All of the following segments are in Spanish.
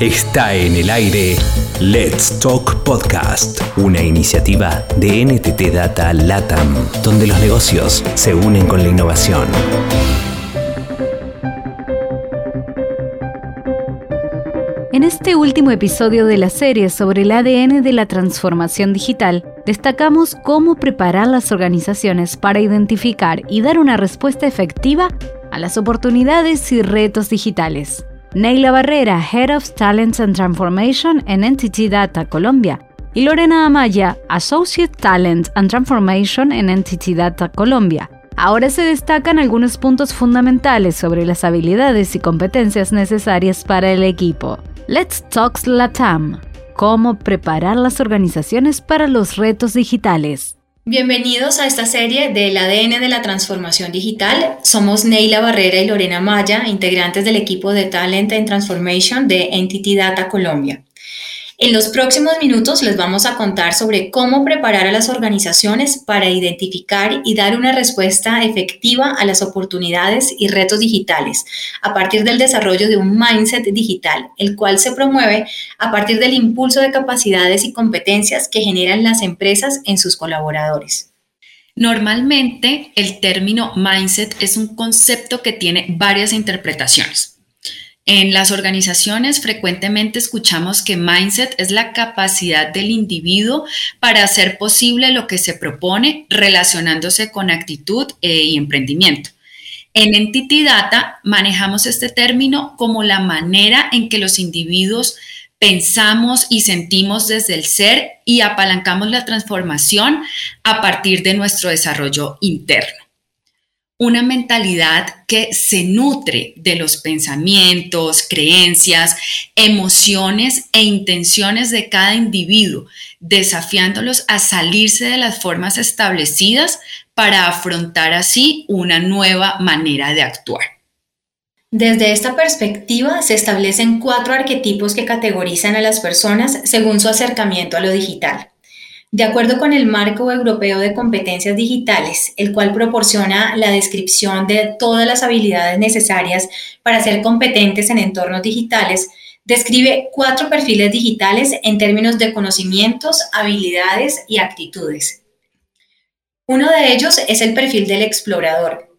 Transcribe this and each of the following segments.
Está en el aire Let's Talk Podcast, una iniciativa de NTT Data LATAM, donde los negocios se unen con la innovación. En este último episodio de la serie sobre el ADN de la transformación digital, destacamos cómo preparar las organizaciones para identificar y dar una respuesta efectiva a las oportunidades y retos digitales. Neila Barrera, Head of Talents and Transformation en Entity Data Colombia, y Lorena Amaya, Associate Talent and Transformation en Entity Data Colombia. Ahora se destacan algunos puntos fundamentales sobre las habilidades y competencias necesarias para el equipo. Let's Talk Latam. Cómo preparar las organizaciones para los retos digitales. Bienvenidos a esta serie del ADN de la transformación digital. Somos Neila Barrera y Lorena Maya, integrantes del equipo de Talent and Transformation de Entity Data Colombia. En los próximos minutos les vamos a contar sobre cómo preparar a las organizaciones para identificar y dar una respuesta efectiva a las oportunidades y retos digitales a partir del desarrollo de un mindset digital, el cual se promueve a partir del impulso de capacidades y competencias que generan las empresas en sus colaboradores. Normalmente el término mindset es un concepto que tiene varias interpretaciones. En las organizaciones frecuentemente escuchamos que mindset es la capacidad del individuo para hacer posible lo que se propone relacionándose con actitud eh, y emprendimiento. En Entity Data manejamos este término como la manera en que los individuos pensamos y sentimos desde el ser y apalancamos la transformación a partir de nuestro desarrollo interno una mentalidad que se nutre de los pensamientos, creencias, emociones e intenciones de cada individuo, desafiándolos a salirse de las formas establecidas para afrontar así una nueva manera de actuar. Desde esta perspectiva se establecen cuatro arquetipos que categorizan a las personas según su acercamiento a lo digital. De acuerdo con el Marco Europeo de Competencias Digitales, el cual proporciona la descripción de todas las habilidades necesarias para ser competentes en entornos digitales, describe cuatro perfiles digitales en términos de conocimientos, habilidades y actitudes. Uno de ellos es el perfil del explorador.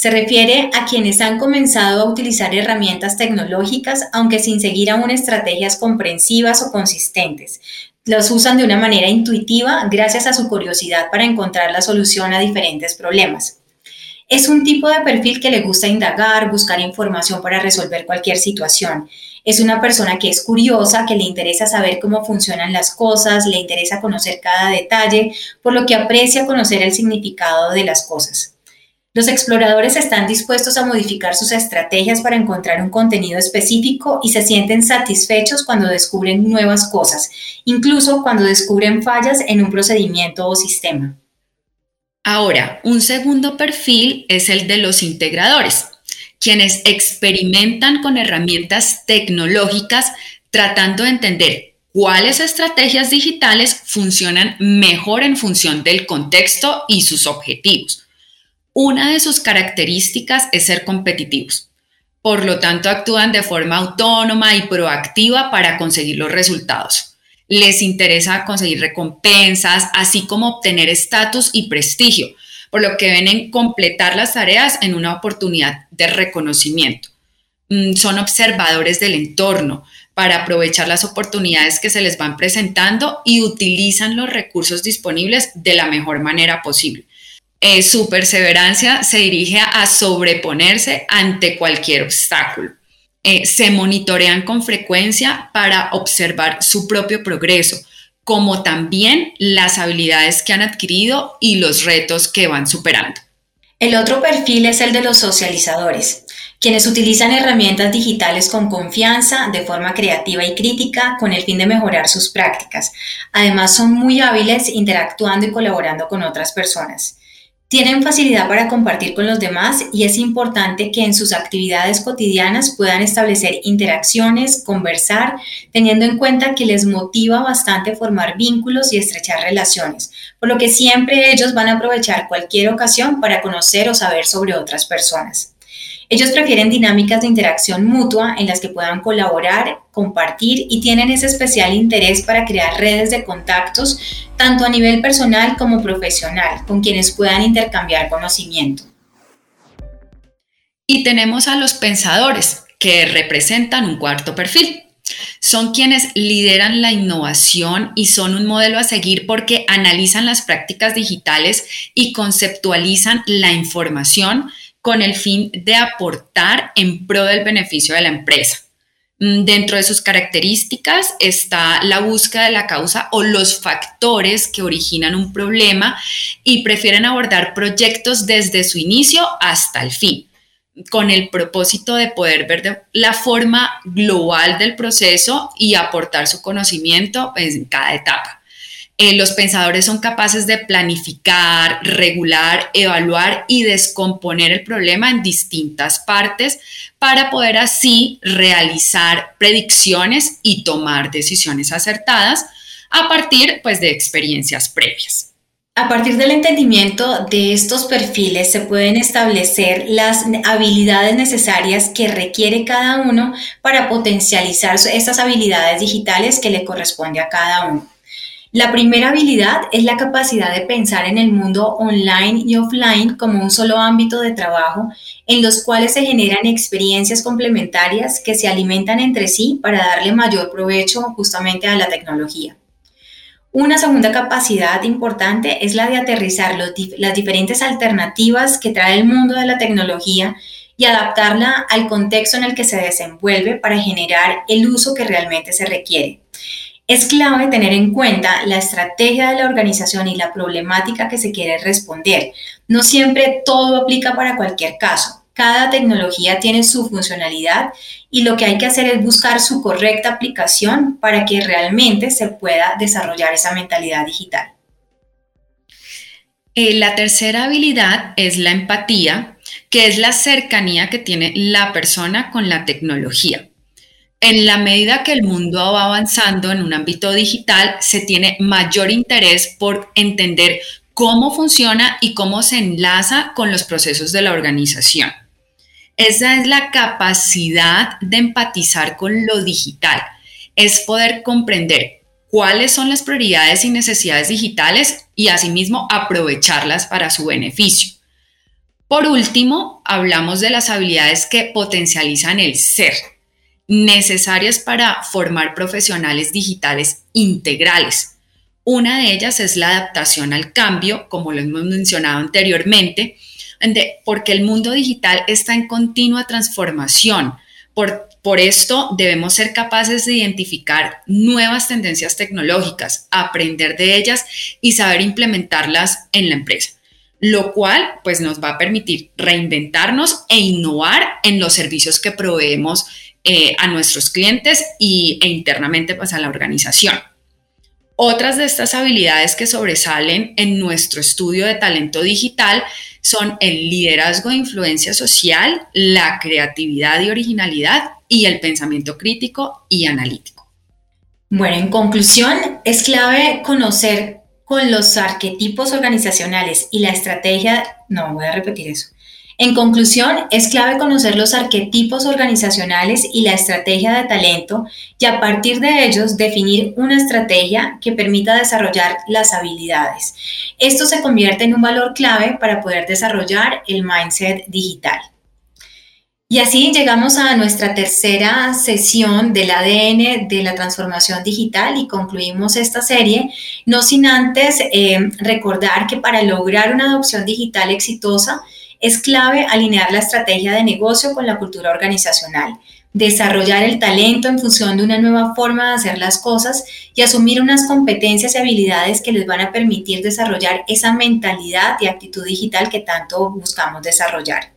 Se refiere a quienes han comenzado a utilizar herramientas tecnológicas, aunque sin seguir aún estrategias comprensivas o consistentes, los usan de una manera intuitiva gracias a su curiosidad para encontrar la solución a diferentes problemas. Es un tipo de perfil que le gusta indagar, buscar información para resolver cualquier situación. Es una persona que es curiosa, que le interesa saber cómo funcionan las cosas, le interesa conocer cada detalle, por lo que aprecia conocer el significado de las cosas. Los exploradores están dispuestos a modificar sus estrategias para encontrar un contenido específico y se sienten satisfechos cuando descubren nuevas cosas, incluso cuando descubren fallas en un procedimiento o sistema. Ahora, un segundo perfil es el de los integradores, quienes experimentan con herramientas tecnológicas tratando de entender cuáles estrategias digitales funcionan mejor en función del contexto y sus objetivos. Una de sus características es ser competitivos. Por lo tanto, actúan de forma autónoma y proactiva para conseguir los resultados. Les interesa conseguir recompensas, así como obtener estatus y prestigio, por lo que ven en completar las tareas en una oportunidad de reconocimiento. Mm, son observadores del entorno para aprovechar las oportunidades que se les van presentando y utilizan los recursos disponibles de la mejor manera posible. Eh, su perseverancia se dirige a sobreponerse ante cualquier obstáculo. Eh, se monitorean con frecuencia para observar su propio progreso, como también las habilidades que han adquirido y los retos que van superando. El otro perfil es el de los socializadores, quienes utilizan herramientas digitales con confianza, de forma creativa y crítica, con el fin de mejorar sus prácticas. Además, son muy hábiles interactuando y colaborando con otras personas. Tienen facilidad para compartir con los demás y es importante que en sus actividades cotidianas puedan establecer interacciones, conversar, teniendo en cuenta que les motiva bastante formar vínculos y estrechar relaciones, por lo que siempre ellos van a aprovechar cualquier ocasión para conocer o saber sobre otras personas. Ellos prefieren dinámicas de interacción mutua en las que puedan colaborar, compartir y tienen ese especial interés para crear redes de contactos tanto a nivel personal como profesional con quienes puedan intercambiar conocimiento. Y tenemos a los pensadores, que representan un cuarto perfil. Son quienes lideran la innovación y son un modelo a seguir porque analizan las prácticas digitales y conceptualizan la información con el fin de aportar en pro del beneficio de la empresa. Mm, dentro de sus características está la búsqueda de la causa o los factores que originan un problema y prefieren abordar proyectos desde su inicio hasta el fin con el propósito de poder ver la forma global del proceso y aportar su conocimiento en cada etapa. Eh, los pensadores son capaces de planificar, regular, evaluar y descomponer el problema en distintas partes para poder así realizar predicciones y tomar decisiones acertadas a partir pues, de experiencias previas. A partir del entendimiento de estos perfiles se pueden establecer las habilidades necesarias que requiere cada uno para potencializar estas habilidades digitales que le corresponde a cada uno. La primera habilidad es la capacidad de pensar en el mundo online y offline como un solo ámbito de trabajo en los cuales se generan experiencias complementarias que se alimentan entre sí para darle mayor provecho justamente a la tecnología. Una segunda capacidad importante es la de aterrizar las diferentes alternativas que trae el mundo de la tecnología y adaptarla al contexto en el que se desenvuelve para generar el uso que realmente se requiere. Es clave tener en cuenta la estrategia de la organización y la problemática que se quiere responder. No siempre todo aplica para cualquier caso. Cada tecnología tiene su funcionalidad y lo que hay que hacer es buscar su correcta aplicación para que realmente se pueda desarrollar esa mentalidad digital. Eh, la tercera habilidad es la empatía, que es la cercanía que tiene la persona con la tecnología. En la medida que el mundo va avanzando en un ámbito digital, se tiene mayor interés por entender cómo funciona y cómo se enlaza con los procesos de la organización. Esa es la capacidad de empatizar con lo digital, es poder comprender cuáles son las prioridades y necesidades digitales y asimismo aprovecharlas para su beneficio. Por último, hablamos de las habilidades que potencializan el ser, necesarias para formar profesionales digitales integrales. Una de ellas es la adaptación al cambio, como lo hemos mencionado anteriormente, porque el mundo digital está en continua transformación. Por, por esto debemos ser capaces de identificar nuevas tendencias tecnológicas, aprender de ellas y saber implementarlas en la empresa lo cual pues nos va a permitir reinventarnos e innovar en los servicios que proveemos eh, a nuestros clientes y, e internamente pues a la organización. Otras de estas habilidades que sobresalen en nuestro estudio de talento digital son el liderazgo de influencia social, la creatividad y originalidad y el pensamiento crítico y analítico. Bueno, en conclusión, es clave conocer con los arquetipos organizacionales y la estrategia, no voy a repetir eso, en conclusión, es clave conocer los arquetipos organizacionales y la estrategia de talento y a partir de ellos definir una estrategia que permita desarrollar las habilidades. Esto se convierte en un valor clave para poder desarrollar el mindset digital. Y así llegamos a nuestra tercera sesión del ADN de la transformación digital y concluimos esta serie, no sin antes eh, recordar que para lograr una adopción digital exitosa, es clave alinear la estrategia de negocio con la cultura organizacional, desarrollar el talento en función de una nueva forma de hacer las cosas y asumir unas competencias y habilidades que les van a permitir desarrollar esa mentalidad y actitud digital que tanto buscamos desarrollar.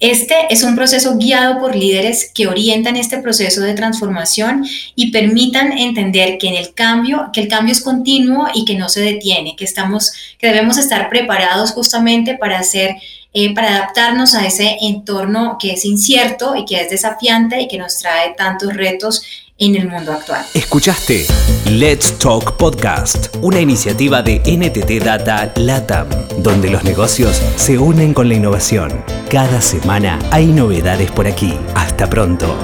Este es un proceso guiado por líderes que orientan este proceso de transformación y permitan entender que en el cambio, que el cambio es continuo y que no se detiene, que estamos, que debemos estar preparados justamente para hacer eh, para adaptarnos a ese entorno que es incierto y que es desafiante y que nos trae tantos retos en el mundo actual. Escuchaste Let's Talk Podcast, una iniciativa de NTT Data LATAM, donde los negocios se unen con la innovación. Cada semana hay novedades por aquí. Hasta pronto.